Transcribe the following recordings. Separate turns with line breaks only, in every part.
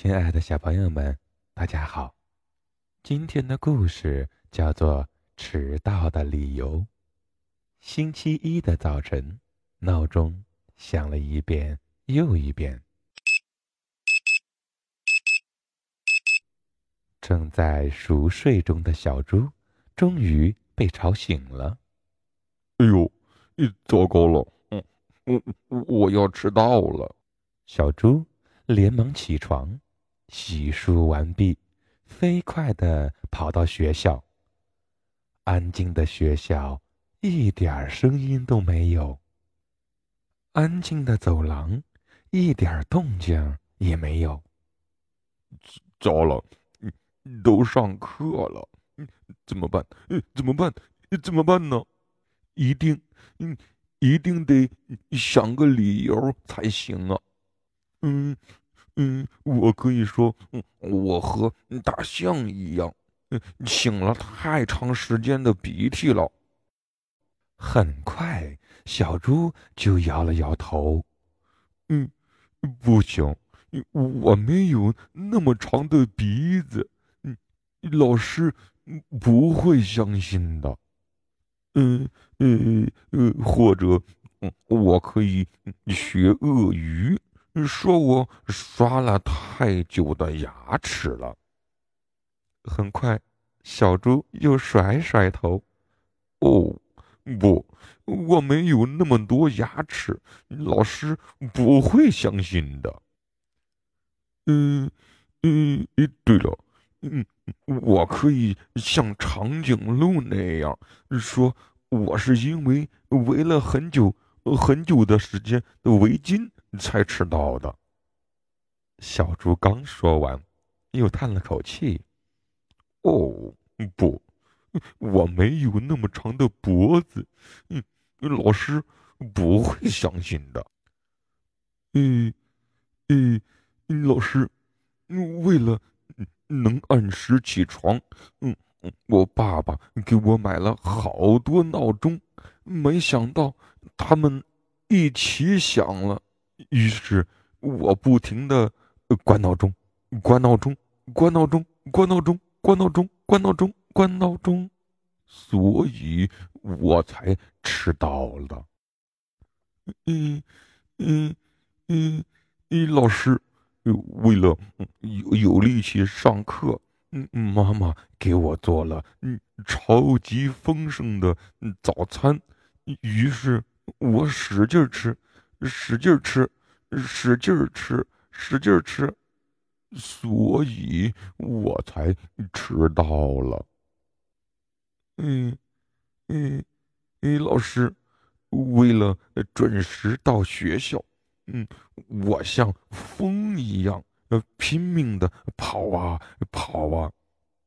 亲爱的小朋友们，大家好！今天的故事叫做《迟到的理由》。星期一的早晨，闹钟响了一遍又一遍。正在熟睡中的小猪，终于被吵醒了。
哎呦，糟糕了！嗯，我我要迟到了。
小猪连忙起床，洗漱完毕，飞快地跑到学校。安静的学校，一点声音都没有。安静的走廊，一点动静也没有。
糟了！都上课了，怎么办？怎么办？怎么办呢？一定，一定得想个理由才行啊。嗯，嗯，我可以说，我和大象一样，擤了太长时间的鼻涕了。
很快，小猪就摇了摇头。
嗯，不行，我没有那么长的鼻子。嗯老师不会相信的。嗯嗯嗯，或者，我可以学鳄鱼，说我刷了太久的牙齿了。
很快，小猪又甩甩头。
哦，不，我没有那么多牙齿，老师不会相信的。嗯嗯，对了。嗯，我可以像长颈鹿那样说，我是因为围了很久很久的时间的围巾才迟到的。
小猪刚说完，又叹了口气：“
哦，不，我没有那么长的脖子，嗯，老师不会相信的。嗯，嗯，老师，为了。”能按时起床，嗯，我爸爸给我买了好多闹钟，没想到他们一起响了，于是我不停的关闹钟，关闹钟，关闹钟，关闹钟，关闹钟，关闹钟，关闹钟，所以我才迟到了。嗯嗯嗯嗯，老师。为了有有力气上课，嗯，妈妈给我做了嗯超级丰盛的早餐，于是我使劲吃，使劲吃，使劲吃，使劲吃，所以我才迟到了。嗯嗯嗯，老师，为了准时到学校。嗯，我像风一样，呃，拼命的跑啊跑啊，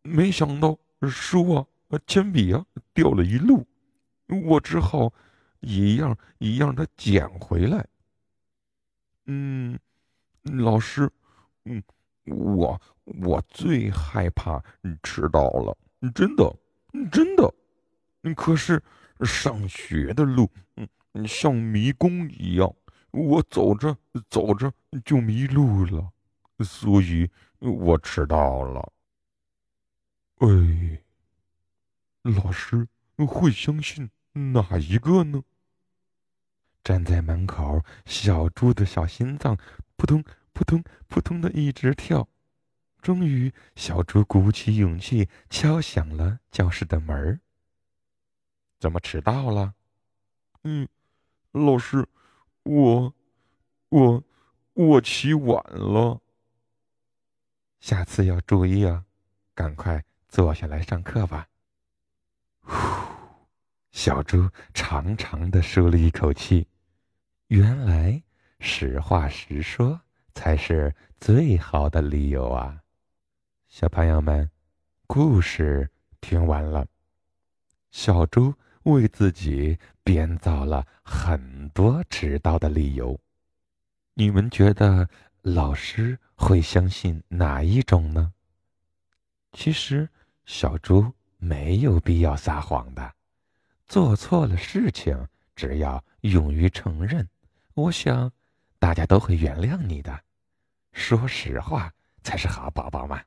没想到书啊、铅笔啊掉了一路，我只好一样一样的捡回来。嗯，老师，嗯，我我最害怕迟到了，真的，真的。可是上学的路，嗯，像迷宫一样。我走着走着就迷路了，所以我迟到了。哎，老师会相信哪一个呢？
站在门口，小猪的小心脏扑通扑通扑通的一直跳。终于，小猪鼓起勇气敲响了教室的门怎么迟到了？
嗯，老师。我，我，我起晚了。
下次要注意啊！赶快坐下来上课吧。呼，小猪长长的舒了一口气。原来实话实说才是最好的理由啊！小朋友们，故事听完了。小猪。为自己编造了很多迟到的理由，你们觉得老师会相信哪一种呢？其实，小猪没有必要撒谎的，做错了事情，只要勇于承认，我想大家都会原谅你的。说实话，才是好宝宝嘛。